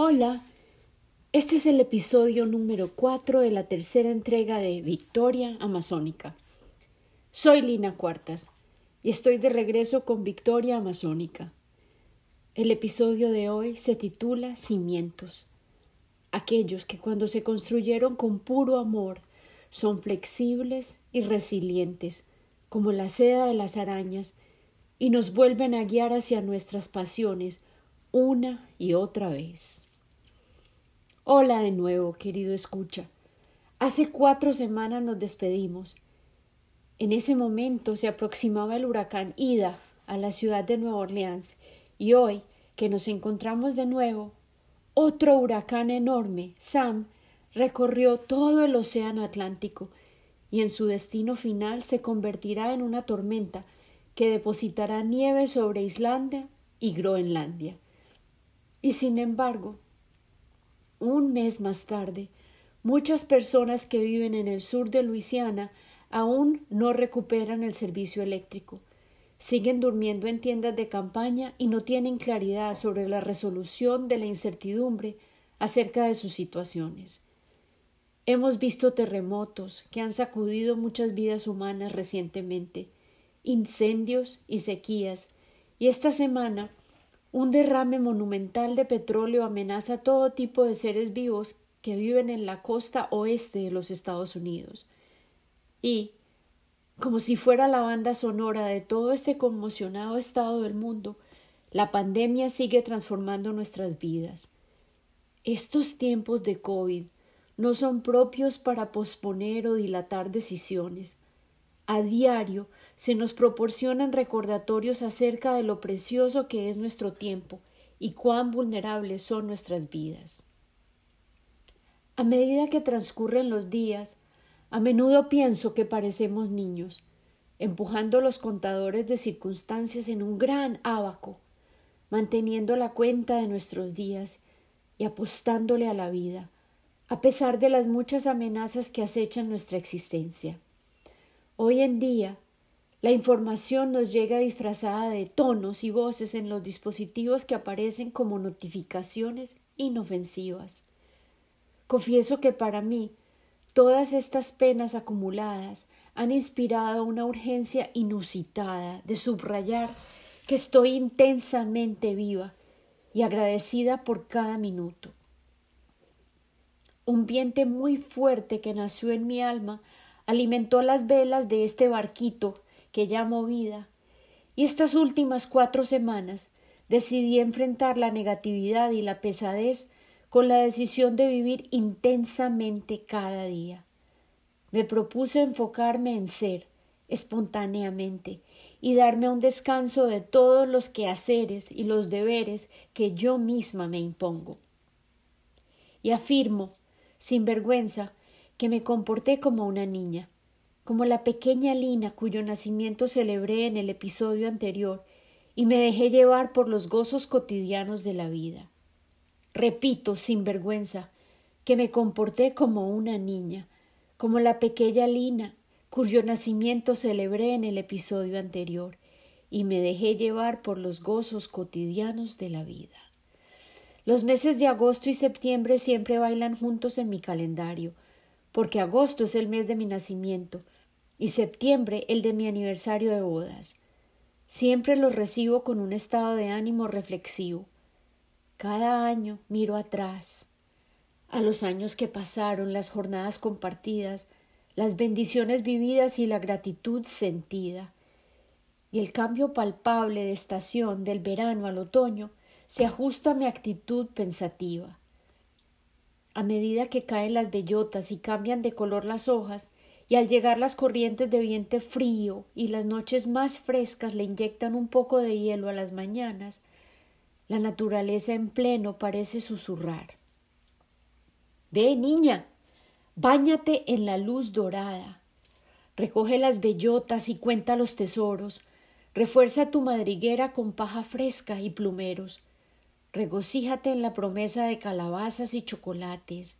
Hola, este es el episodio número 4 de la tercera entrega de Victoria Amazónica. Soy Lina Cuartas y estoy de regreso con Victoria Amazónica. El episodio de hoy se titula Cimientos. Aquellos que cuando se construyeron con puro amor son flexibles y resilientes, como la seda de las arañas, y nos vuelven a guiar hacia nuestras pasiones una y otra vez. Hola de nuevo, querido escucha. Hace cuatro semanas nos despedimos. En ese momento se aproximaba el huracán Ida a la ciudad de Nueva Orleans y hoy que nos encontramos de nuevo, otro huracán enorme, Sam, recorrió todo el océano Atlántico y en su destino final se convertirá en una tormenta que depositará nieve sobre Islandia y Groenlandia. Y sin embargo, un mes más tarde, muchas personas que viven en el sur de Luisiana aún no recuperan el servicio eléctrico. Siguen durmiendo en tiendas de campaña y no tienen claridad sobre la resolución de la incertidumbre acerca de sus situaciones. Hemos visto terremotos que han sacudido muchas vidas humanas recientemente, incendios y sequías, y esta semana un derrame monumental de petróleo amenaza todo tipo de seres vivos que viven en la costa oeste de los Estados Unidos. Y, como si fuera la banda sonora de todo este conmocionado estado del mundo, la pandemia sigue transformando nuestras vidas. Estos tiempos de COVID no son propios para posponer o dilatar decisiones. A diario se nos proporcionan recordatorios acerca de lo precioso que es nuestro tiempo y cuán vulnerables son nuestras vidas. A medida que transcurren los días, a menudo pienso que parecemos niños, empujando los contadores de circunstancias en un gran ábaco, manteniendo la cuenta de nuestros días y apostándole a la vida, a pesar de las muchas amenazas que acechan nuestra existencia. Hoy en día la información nos llega disfrazada de tonos y voces en los dispositivos que aparecen como notificaciones inofensivas. Confieso que para mí todas estas penas acumuladas han inspirado una urgencia inusitada de subrayar que estoy intensamente viva y agradecida por cada minuto. Un viento muy fuerte que nació en mi alma alimentó las velas de este barquito que llamo vida, y estas últimas cuatro semanas decidí enfrentar la negatividad y la pesadez con la decisión de vivir intensamente cada día. Me propuse enfocarme en ser, espontáneamente, y darme un descanso de todos los quehaceres y los deberes que yo misma me impongo. Y afirmo, sin vergüenza, que me comporté como una niña, como la pequeña Lina cuyo nacimiento celebré en el episodio anterior, y me dejé llevar por los gozos cotidianos de la vida. Repito, sin vergüenza, que me comporté como una niña, como la pequeña Lina, cuyo nacimiento celebré en el episodio anterior, y me dejé llevar por los gozos cotidianos de la vida. Los meses de agosto y septiembre siempre bailan juntos en mi calendario, porque agosto es el mes de mi nacimiento, y septiembre el de mi aniversario de bodas. Siempre los recibo con un estado de ánimo reflexivo. Cada año miro atrás, a los años que pasaron, las jornadas compartidas, las bendiciones vividas y la gratitud sentida. Y el cambio palpable de estación del verano al otoño se ajusta a mi actitud pensativa. A medida que caen las bellotas y cambian de color las hojas, y al llegar las corrientes de viento frío y las noches más frescas le inyectan un poco de hielo a las mañanas, la naturaleza en pleno parece susurrar. Ve, niña, báñate en la luz dorada, recoge las bellotas y cuenta los tesoros, refuerza tu madriguera con paja fresca y plumeros, regocíjate en la promesa de calabazas y chocolates,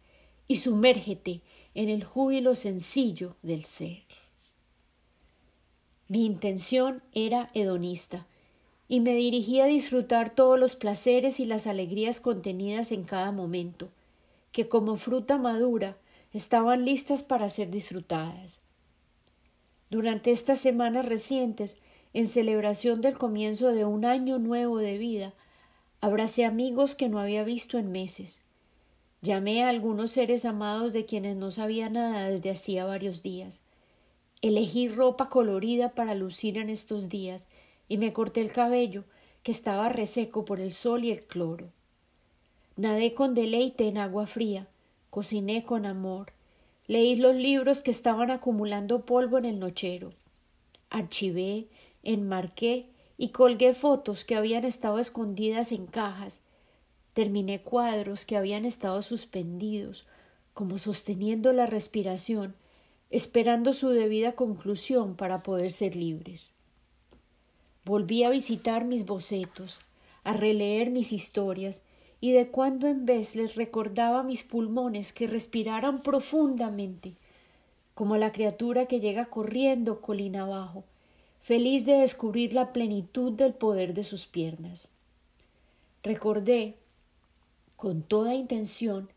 y sumérgete en el júbilo sencillo del ser. Mi intención era hedonista, y me dirigí a disfrutar todos los placeres y las alegrías contenidas en cada momento, que como fruta madura estaban listas para ser disfrutadas. Durante estas semanas recientes, en celebración del comienzo de un año nuevo de vida, abracé amigos que no había visto en meses. Llamé a algunos seres amados de quienes no sabía nada desde hacía varios días. Elegí ropa colorida para lucir en estos días y me corté el cabello, que estaba reseco por el sol y el cloro. Nadé con deleite en agua fría, cociné con amor, leí los libros que estaban acumulando polvo en el nochero, archivé, enmarqué y colgué fotos que habían estado escondidas en cajas, terminé cuadros que habían estado suspendidos, como sosteniendo la respiración, esperando su debida conclusión para poder ser libres. Volví a visitar mis bocetos, a releer mis historias, y de cuando en vez les recordaba a mis pulmones que respiraran profundamente, como la criatura que llega corriendo colina abajo, feliz de descubrir la plenitud del poder de sus piernas. Recordé, con toda intención,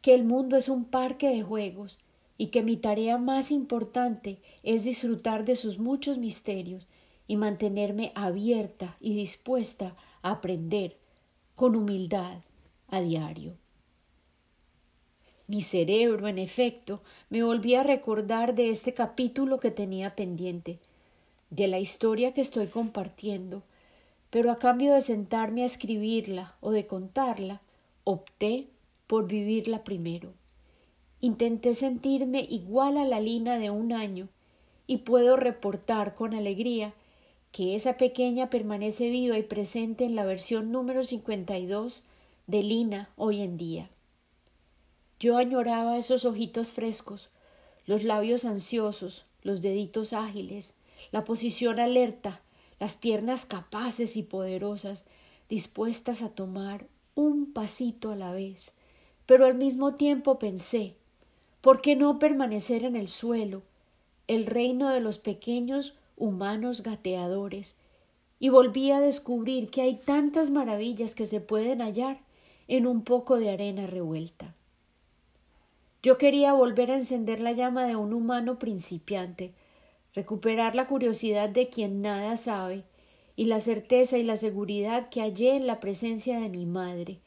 que el mundo es un parque de juegos y que mi tarea más importante es disfrutar de sus muchos misterios y mantenerme abierta y dispuesta a aprender con humildad a diario. Mi cerebro, en efecto, me volvía a recordar de este capítulo que tenía pendiente, de la historia que estoy compartiendo, pero a cambio de sentarme a escribirla o de contarla, opté por vivirla primero. Intenté sentirme igual a la Lina de un año y puedo reportar con alegría que esa pequeña permanece viva y presente en la versión número 52 de Lina hoy en día. Yo añoraba esos ojitos frescos, los labios ansiosos, los deditos ágiles, la posición alerta, las piernas capaces y poderosas, dispuestas a tomar un pasito a la vez. Pero al mismo tiempo pensé, ¿por qué no permanecer en el suelo, el reino de los pequeños humanos gateadores, y volví a descubrir que hay tantas maravillas que se pueden hallar en un poco de arena revuelta. Yo quería volver a encender la llama de un humano principiante, recuperar la curiosidad de quien nada sabe, y la certeza y la seguridad que hallé en la presencia de mi madre,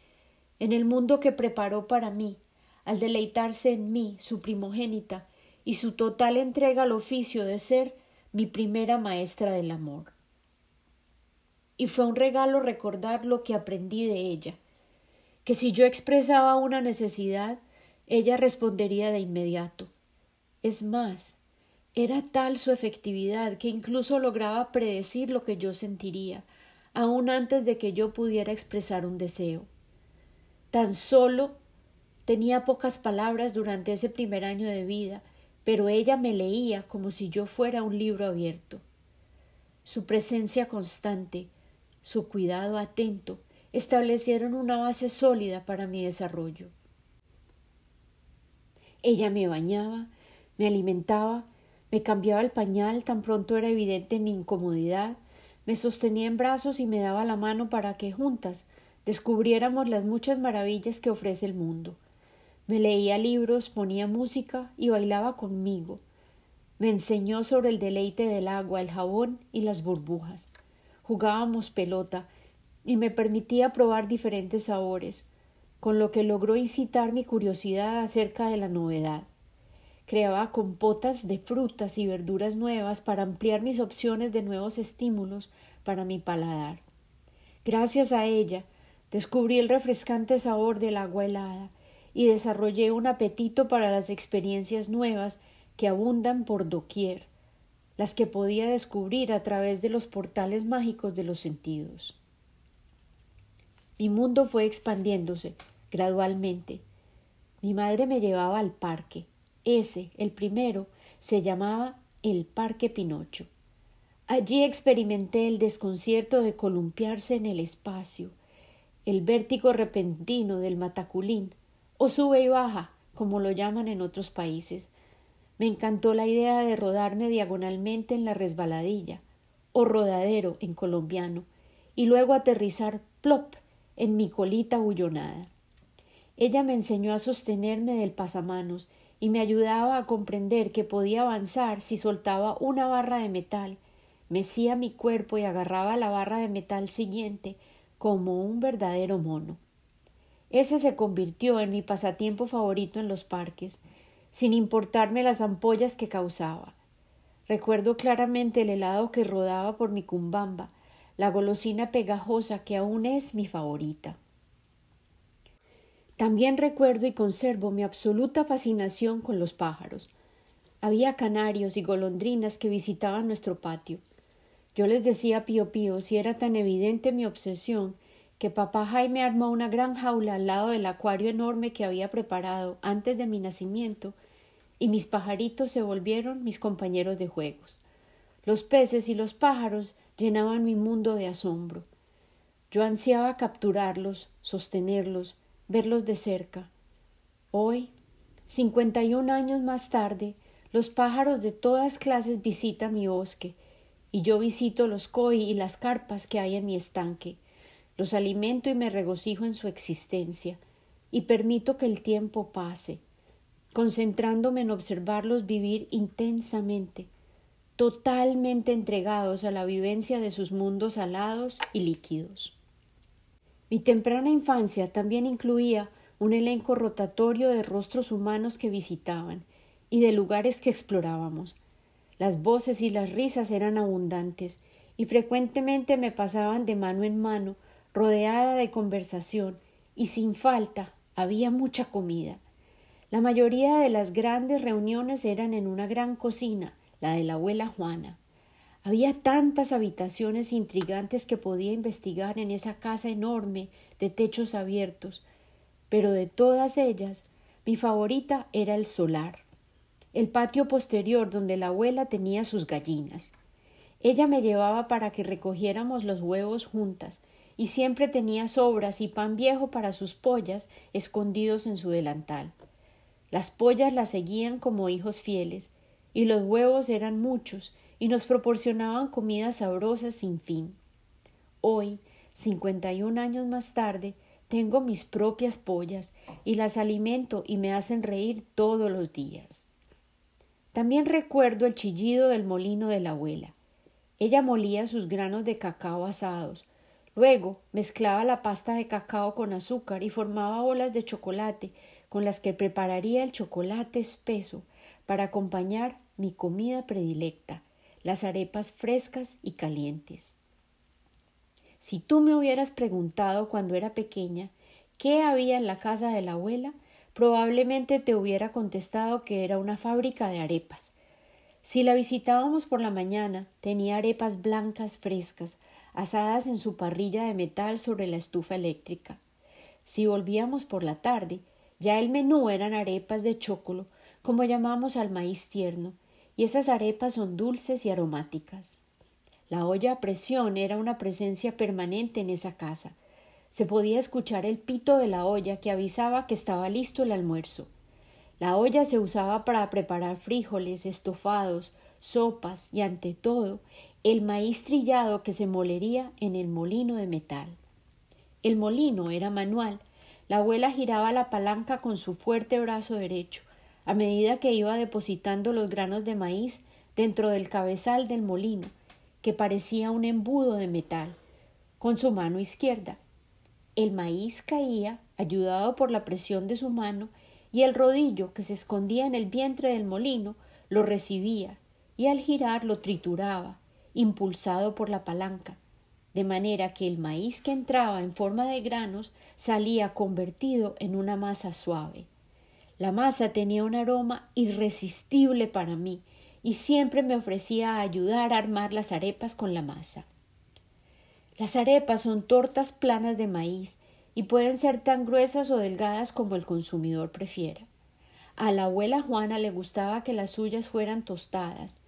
en el mundo que preparó para mí, al deleitarse en mí, su primogénita, y su total entrega al oficio de ser mi primera maestra del amor. Y fue un regalo recordar lo que aprendí de ella, que si yo expresaba una necesidad, ella respondería de inmediato. Es más, era tal su efectividad que incluso lograba predecir lo que yo sentiría, aun antes de que yo pudiera expresar un deseo. Tan solo tenía pocas palabras durante ese primer año de vida, pero ella me leía como si yo fuera un libro abierto. Su presencia constante, su cuidado atento, establecieron una base sólida para mi desarrollo. Ella me bañaba, me alimentaba, me cambiaba el pañal tan pronto era evidente mi incomodidad, me sostenía en brazos y me daba la mano para que juntas descubriéramos las muchas maravillas que ofrece el mundo. Me leía libros, ponía música y bailaba conmigo. Me enseñó sobre el deleite del agua, el jabón y las burbujas. Jugábamos pelota y me permitía probar diferentes sabores, con lo que logró incitar mi curiosidad acerca de la novedad. Creaba compotas de frutas y verduras nuevas para ampliar mis opciones de nuevos estímulos para mi paladar. Gracias a ella descubrí el refrescante sabor del agua helada y desarrollé un apetito para las experiencias nuevas que abundan por doquier, las que podía descubrir a través de los portales mágicos de los sentidos. Mi mundo fue expandiéndose gradualmente. Mi madre me llevaba al parque. Ese, el primero, se llamaba el Parque Pinocho. Allí experimenté el desconcierto de columpiarse en el espacio, el vértigo repentino del mataculín, o sube y baja, como lo llaman en otros países. Me encantó la idea de rodarme diagonalmente en la resbaladilla, o rodadero en colombiano, y luego aterrizar plop en mi colita bullonada. Ella me enseñó a sostenerme del pasamanos y me ayudaba a comprender que podía avanzar si soltaba una barra de metal, mecía mi cuerpo y agarraba la barra de metal siguiente como un verdadero mono. Ese se convirtió en mi pasatiempo favorito en los parques, sin importarme las ampollas que causaba. Recuerdo claramente el helado que rodaba por mi cumbamba, la golosina pegajosa que aún es mi favorita. También recuerdo y conservo mi absoluta fascinación con los pájaros. Había canarios y golondrinas que visitaban nuestro patio. Yo les decía pío pío si era tan evidente mi obsesión que papá Jaime armó una gran jaula al lado del acuario enorme que había preparado antes de mi nacimiento y mis pajaritos se volvieron mis compañeros de juegos. Los peces y los pájaros llenaban mi mundo de asombro. Yo ansiaba capturarlos, sostenerlos, verlos de cerca. Hoy, cincuenta y un años más tarde, los pájaros de todas clases visitan mi bosque, y yo visito los koi y las carpas que hay en mi estanque. Los alimento y me regocijo en su existencia, y permito que el tiempo pase, concentrándome en observarlos vivir intensamente, totalmente entregados a la vivencia de sus mundos alados y líquidos. Mi temprana infancia también incluía un elenco rotatorio de rostros humanos que visitaban y de lugares que explorábamos. Las voces y las risas eran abundantes y frecuentemente me pasaban de mano en mano, rodeada de conversación, y sin falta había mucha comida. La mayoría de las grandes reuniones eran en una gran cocina, la de la abuela Juana. Había tantas habitaciones intrigantes que podía investigar en esa casa enorme de techos abiertos, pero de todas ellas mi favorita era el solar, el patio posterior donde la abuela tenía sus gallinas. Ella me llevaba para que recogiéramos los huevos juntas, y siempre tenía sobras y pan viejo para sus pollas escondidos en su delantal. Las pollas la seguían como hijos fieles, y los huevos eran muchos, y nos proporcionaban comidas sabrosas sin fin. Hoy, cincuenta y un años más tarde, tengo mis propias pollas y las alimento y me hacen reír todos los días. También recuerdo el chillido del molino de la abuela. Ella molía sus granos de cacao asados, luego mezclaba la pasta de cacao con azúcar y formaba bolas de chocolate con las que prepararía el chocolate espeso para acompañar mi comida predilecta, las arepas frescas y calientes. Si tú me hubieras preguntado cuando era pequeña qué había en la casa de la abuela, probablemente te hubiera contestado que era una fábrica de arepas. Si la visitábamos por la mañana, tenía arepas blancas frescas, asadas en su parrilla de metal sobre la estufa eléctrica. Si volvíamos por la tarde, ya el menú eran arepas de chocolo, como llamamos al maíz tierno, y esas arepas son dulces y aromáticas. La olla a presión era una presencia permanente en esa casa. Se podía escuchar el pito de la olla que avisaba que estaba listo el almuerzo. La olla se usaba para preparar frijoles, estofados, sopas y, ante todo, el maíz trillado que se molería en el molino de metal. El molino era manual. La abuela giraba la palanca con su fuerte brazo derecho a medida que iba depositando los granos de maíz dentro del cabezal del molino, que parecía un embudo de metal, con su mano izquierda. El maíz caía, ayudado por la presión de su mano, y el rodillo que se escondía en el vientre del molino lo recibía, y al girar lo trituraba, impulsado por la palanca, de manera que el maíz que entraba en forma de granos salía convertido en una masa suave. La masa tenía un aroma irresistible para mí y siempre me ofrecía a ayudar a armar las arepas con la masa. Las arepas son tortas planas de maíz y pueden ser tan gruesas o delgadas como el consumidor prefiera. A la abuela Juana le gustaba que las suyas fueran tostadas,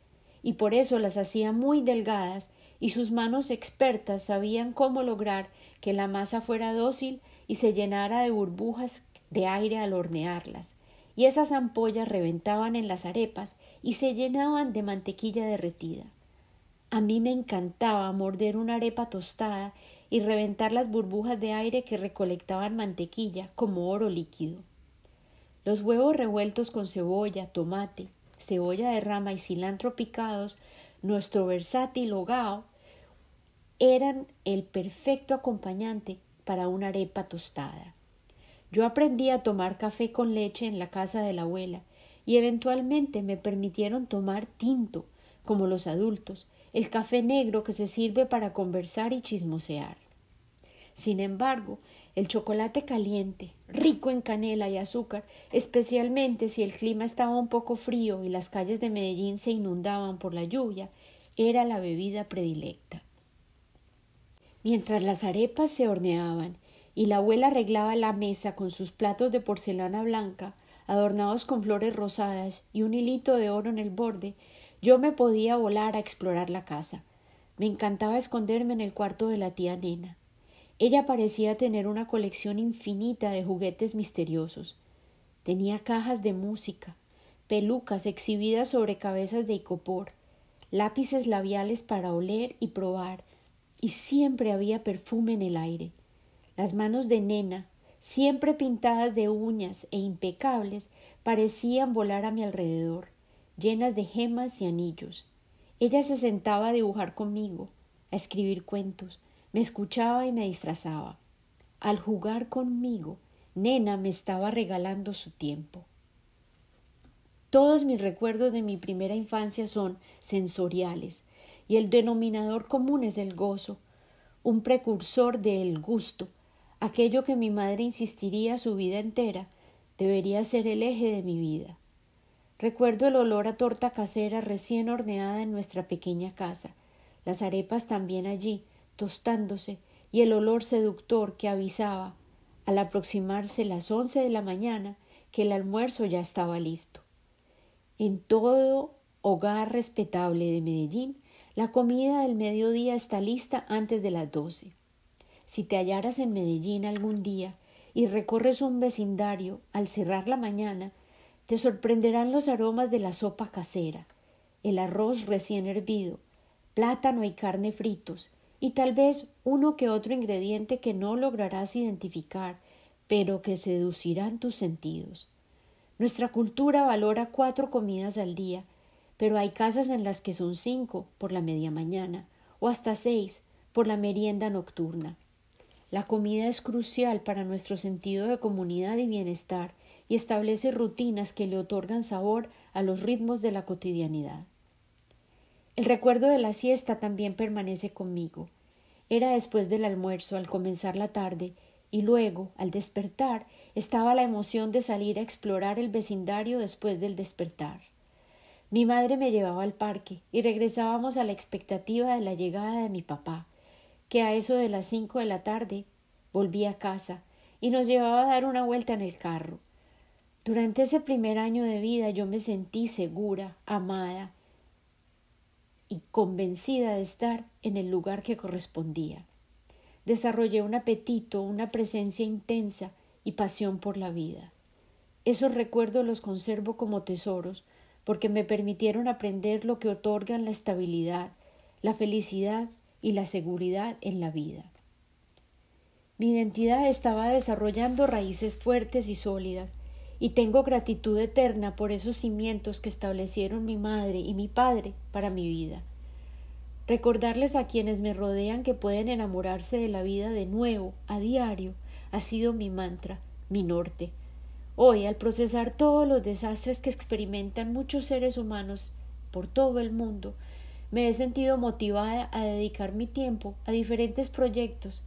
y por eso las hacía muy delgadas, y sus manos expertas sabían cómo lograr que la masa fuera dócil y se llenara de burbujas de aire al hornearlas, y esas ampollas reventaban en las arepas y se llenaban de mantequilla derretida. A mí me encantaba morder una arepa tostada y reventar las burbujas de aire que recolectaban mantequilla como oro líquido. Los huevos revueltos con cebolla, tomate, cebolla de rama y cilantro picados, nuestro versátil hogao, eran el perfecto acompañante para una arepa tostada. Yo aprendí a tomar café con leche en la casa de la abuela y eventualmente me permitieron tomar tinto, como los adultos, el café negro que se sirve para conversar y chismosear. Sin embargo, el chocolate caliente, rico en canela y azúcar, especialmente si el clima estaba un poco frío y las calles de Medellín se inundaban por la lluvia, era la bebida predilecta. Mientras las arepas se horneaban y la abuela arreglaba la mesa con sus platos de porcelana blanca, adornados con flores rosadas y un hilito de oro en el borde, yo me podía volar a explorar la casa. Me encantaba esconderme en el cuarto de la tía nena. Ella parecía tener una colección infinita de juguetes misteriosos. Tenía cajas de música, pelucas exhibidas sobre cabezas de icopor, lápices labiales para oler y probar, y siempre había perfume en el aire. Las manos de nena, siempre pintadas de uñas e impecables, parecían volar a mi alrededor llenas de gemas y anillos. Ella se sentaba a dibujar conmigo, a escribir cuentos, me escuchaba y me disfrazaba. Al jugar conmigo, Nena me estaba regalando su tiempo. Todos mis recuerdos de mi primera infancia son sensoriales, y el denominador común es el gozo, un precursor del gusto, aquello que mi madre insistiría su vida entera debería ser el eje de mi vida. Recuerdo el olor a torta casera recién horneada en nuestra pequeña casa, las arepas también allí, tostándose, y el olor seductor que avisaba, al aproximarse las once de la mañana, que el almuerzo ya estaba listo. En todo hogar respetable de Medellín, la comida del mediodía está lista antes de las doce. Si te hallaras en Medellín algún día y recorres un vecindario al cerrar la mañana, te sorprenderán los aromas de la sopa casera, el arroz recién hervido, plátano y carne fritos, y tal vez uno que otro ingrediente que no lograrás identificar, pero que seducirán tus sentidos. Nuestra cultura valora cuatro comidas al día, pero hay casas en las que son cinco por la media mañana, o hasta seis por la merienda nocturna. La comida es crucial para nuestro sentido de comunidad y bienestar, y establece rutinas que le otorgan sabor a los ritmos de la cotidianidad. El recuerdo de la siesta también permanece conmigo. Era después del almuerzo, al comenzar la tarde, y luego, al despertar, estaba la emoción de salir a explorar el vecindario después del despertar. Mi madre me llevaba al parque y regresábamos a la expectativa de la llegada de mi papá, que a eso de las cinco de la tarde volvía a casa y nos llevaba a dar una vuelta en el carro. Durante ese primer año de vida yo me sentí segura, amada y convencida de estar en el lugar que correspondía. Desarrollé un apetito, una presencia intensa y pasión por la vida. Esos recuerdos los conservo como tesoros porque me permitieron aprender lo que otorgan la estabilidad, la felicidad y la seguridad en la vida. Mi identidad estaba desarrollando raíces fuertes y sólidas y tengo gratitud eterna por esos cimientos que establecieron mi madre y mi padre para mi vida. Recordarles a quienes me rodean que pueden enamorarse de la vida de nuevo, a diario, ha sido mi mantra, mi norte. Hoy, al procesar todos los desastres que experimentan muchos seres humanos por todo el mundo, me he sentido motivada a dedicar mi tiempo a diferentes proyectos,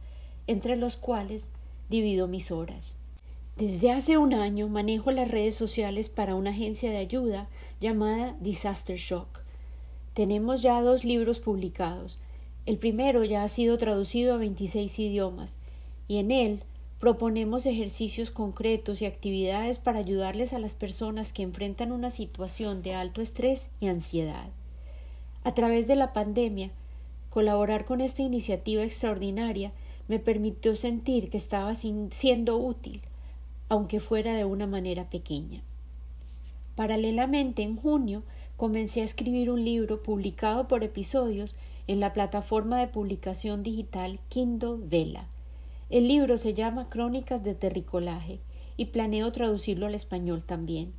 entre los cuales divido mis horas. Desde hace un año manejo las redes sociales para una agencia de ayuda llamada Disaster Shock. Tenemos ya dos libros publicados. El primero ya ha sido traducido a 26 idiomas y en él proponemos ejercicios concretos y actividades para ayudarles a las personas que enfrentan una situación de alto estrés y ansiedad. A través de la pandemia, colaborar con esta iniciativa extraordinaria me permitió sentir que estaba siendo útil aunque fuera de una manera pequeña. Paralelamente, en junio, comencé a escribir un libro publicado por episodios en la plataforma de publicación digital Kindle Vela. El libro se llama Crónicas de Terricolaje y planeo traducirlo al español también.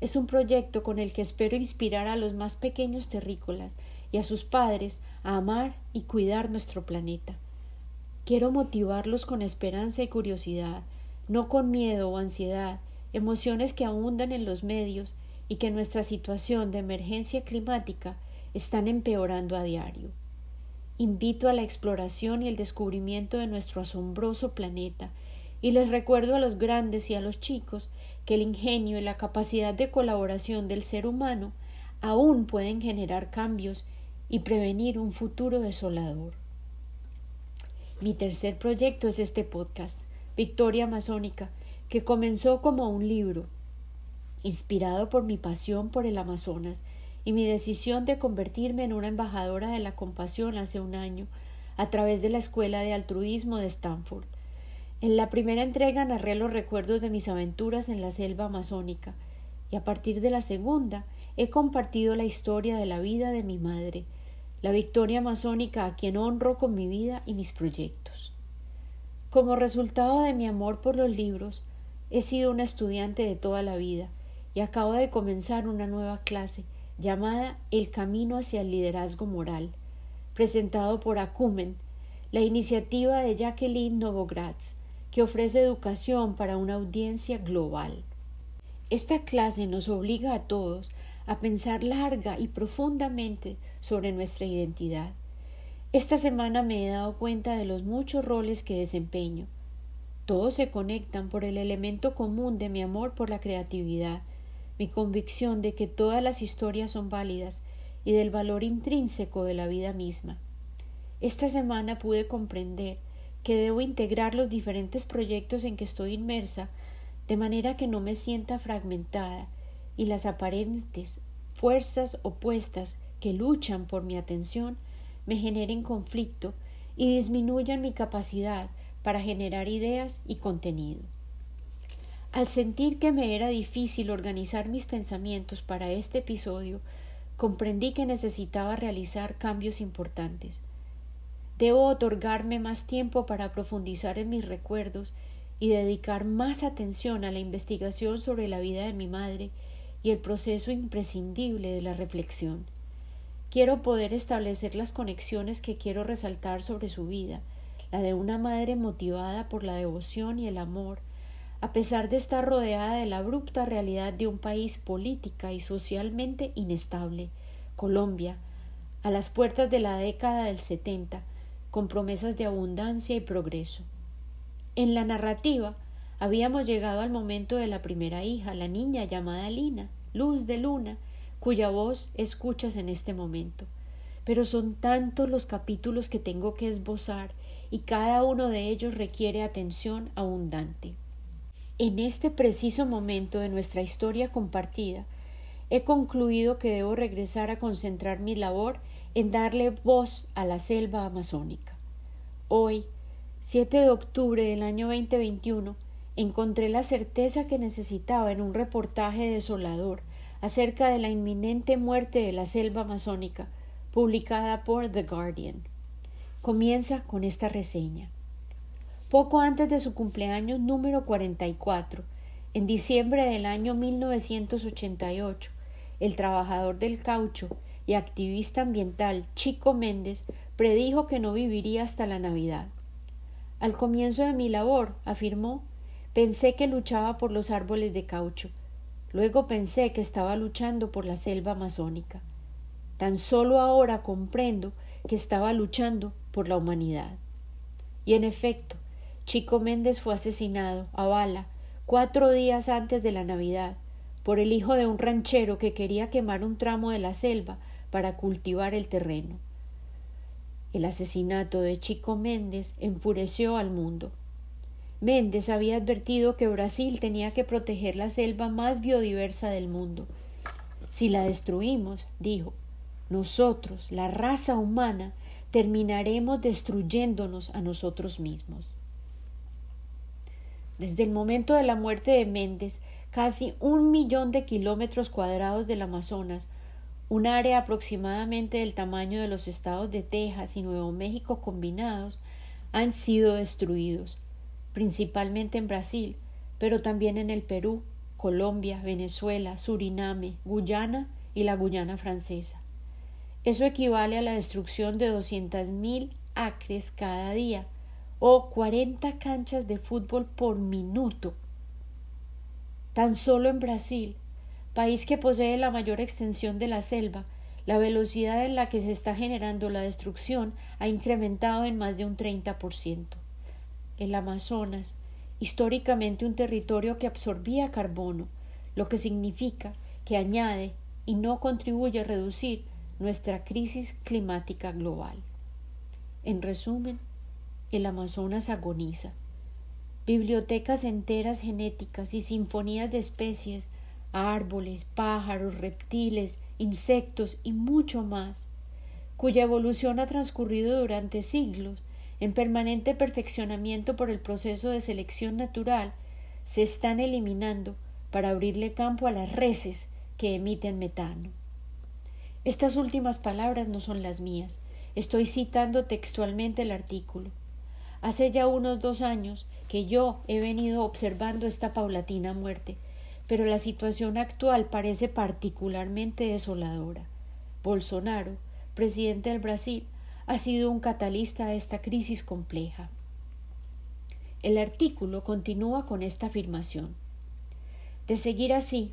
Es un proyecto con el que espero inspirar a los más pequeños terrícolas y a sus padres a amar y cuidar nuestro planeta. Quiero motivarlos con esperanza y curiosidad, no con miedo o ansiedad, emociones que abundan en los medios y que nuestra situación de emergencia climática están empeorando a diario. Invito a la exploración y el descubrimiento de nuestro asombroso planeta y les recuerdo a los grandes y a los chicos que el ingenio y la capacidad de colaboración del ser humano aún pueden generar cambios y prevenir un futuro desolador. Mi tercer proyecto es este podcast, Victoria Amazónica, que comenzó como un libro, inspirado por mi pasión por el Amazonas y mi decisión de convertirme en una embajadora de la compasión hace un año a través de la Escuela de Altruismo de Stanford. En la primera entrega narré los recuerdos de mis aventuras en la selva amazónica y a partir de la segunda he compartido la historia de la vida de mi madre, la victoria amazónica a quien honro con mi vida y mis proyectos. Como resultado de mi amor por los libros, he sido una estudiante de toda la vida y acabo de comenzar una nueva clase llamada El Camino hacia el Liderazgo Moral, presentado por Acumen, la iniciativa de Jacqueline Novogratz, que ofrece educación para una audiencia global. Esta clase nos obliga a todos a pensar larga y profundamente sobre nuestra identidad. Esta semana me he dado cuenta de los muchos roles que desempeño. Todos se conectan por el elemento común de mi amor por la creatividad, mi convicción de que todas las historias son válidas y del valor intrínseco de la vida misma. Esta semana pude comprender que debo integrar los diferentes proyectos en que estoy inmersa de manera que no me sienta fragmentada y las aparentes fuerzas opuestas que luchan por mi atención me generen conflicto y disminuyan mi capacidad para generar ideas y contenido. Al sentir que me era difícil organizar mis pensamientos para este episodio, comprendí que necesitaba realizar cambios importantes. Debo otorgarme más tiempo para profundizar en mis recuerdos y dedicar más atención a la investigación sobre la vida de mi madre y el proceso imprescindible de la reflexión. Quiero poder establecer las conexiones que quiero resaltar sobre su vida, la de una madre motivada por la devoción y el amor, a pesar de estar rodeada de la abrupta realidad de un país política y socialmente inestable, Colombia, a las puertas de la década del setenta, con promesas de abundancia y progreso. En la narrativa habíamos llegado al momento de la primera hija, la niña llamada Lina, luz de luna, cuya voz escuchas en este momento. Pero son tantos los capítulos que tengo que esbozar y cada uno de ellos requiere atención abundante. En este preciso momento de nuestra historia compartida, he concluido que debo regresar a concentrar mi labor en darle voz a la selva amazónica. Hoy, 7 de octubre del año 2021, encontré la certeza que necesitaba en un reportaje desolador acerca de la inminente muerte de la selva amazónica, publicada por The Guardian. Comienza con esta reseña. Poco antes de su cumpleaños número 44, en diciembre del año 1988, el trabajador del caucho y activista ambiental Chico Méndez predijo que no viviría hasta la Navidad. Al comienzo de mi labor, afirmó, Pensé que luchaba por los árboles de caucho. Luego pensé que estaba luchando por la selva amazónica. Tan solo ahora comprendo que estaba luchando por la humanidad. Y en efecto, Chico Méndez fue asesinado a bala cuatro días antes de la Navidad por el hijo de un ranchero que quería quemar un tramo de la selva para cultivar el terreno. El asesinato de Chico Méndez enfureció al mundo. Méndez había advertido que Brasil tenía que proteger la selva más biodiversa del mundo. Si la destruimos, dijo, nosotros, la raza humana, terminaremos destruyéndonos a nosotros mismos. Desde el momento de la muerte de Méndez, casi un millón de kilómetros cuadrados del Amazonas un área aproximadamente del tamaño de los estados de Texas y Nuevo México combinados, han sido destruidos, principalmente en Brasil, pero también en el Perú, Colombia, Venezuela, Suriname, Guyana y la Guyana francesa. Eso equivale a la destrucción de mil acres cada día o 40 canchas de fútbol por minuto. Tan solo en Brasil, país que posee la mayor extensión de la selva, la velocidad en la que se está generando la destrucción ha incrementado en más de un 30%. El Amazonas, históricamente un territorio que absorbía carbono, lo que significa que añade y no contribuye a reducir nuestra crisis climática global. En resumen, el Amazonas agoniza. Bibliotecas enteras genéticas y sinfonías de especies árboles, pájaros, reptiles, insectos y mucho más, cuya evolución ha transcurrido durante siglos en permanente perfeccionamiento por el proceso de selección natural, se están eliminando para abrirle campo a las reses que emiten metano. Estas últimas palabras no son las mías, estoy citando textualmente el artículo. Hace ya unos dos años que yo he venido observando esta paulatina muerte, pero la situación actual parece particularmente desoladora. Bolsonaro, presidente del Brasil, ha sido un catalista de esta crisis compleja. El artículo continúa con esta afirmación. De seguir así,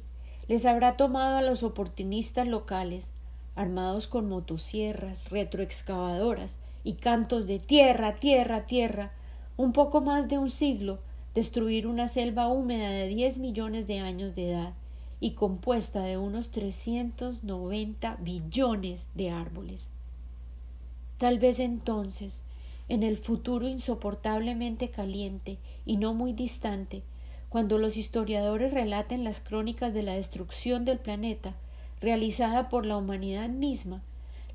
les habrá tomado a los oportunistas locales, armados con motosierras, retroexcavadoras y cantos de tierra, tierra, tierra, un poco más de un siglo destruir una selva húmeda de 10 millones de años de edad y compuesta de unos 390 billones de árboles. Tal vez entonces, en el futuro insoportablemente caliente y no muy distante, cuando los historiadores relaten las crónicas de la destrucción del planeta realizada por la humanidad misma,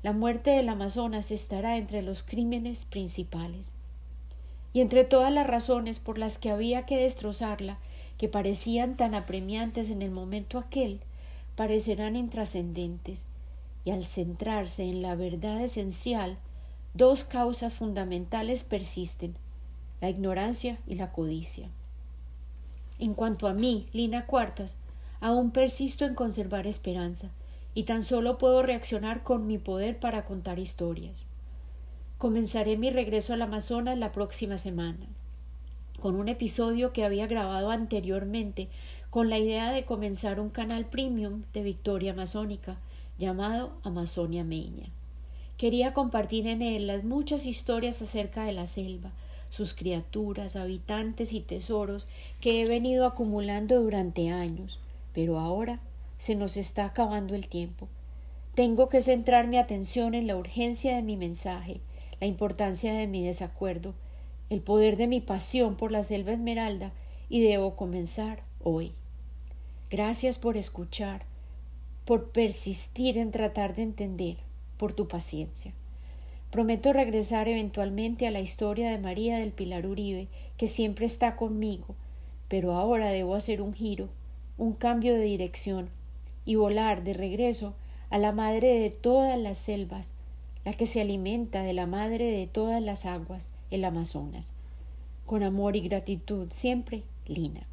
la muerte del Amazonas estará entre los crímenes principales y entre todas las razones por las que había que destrozarla, que parecían tan apremiantes en el momento aquel, parecerán intrascendentes, y al centrarse en la verdad esencial, dos causas fundamentales persisten la ignorancia y la codicia. En cuanto a mí, Lina Cuartas, aún persisto en conservar esperanza, y tan solo puedo reaccionar con mi poder para contar historias. Comenzaré mi regreso al Amazonas la próxima semana, con un episodio que había grabado anteriormente con la idea de comenzar un canal premium de Victoria Amazónica llamado Amazonia Meña. Quería compartir en él las muchas historias acerca de la selva, sus criaturas, habitantes y tesoros que he venido acumulando durante años, pero ahora se nos está acabando el tiempo. Tengo que centrar mi atención en la urgencia de mi mensaje, la importancia de mi desacuerdo, el poder de mi pasión por la selva esmeralda y debo comenzar hoy. Gracias por escuchar, por persistir en tratar de entender, por tu paciencia. Prometo regresar eventualmente a la historia de María del Pilar Uribe, que siempre está conmigo, pero ahora debo hacer un giro, un cambio de dirección y volar de regreso a la madre de todas las selvas, la que se alimenta de la madre de todas las aguas, el Amazonas. Con amor y gratitud, siempre, Lina.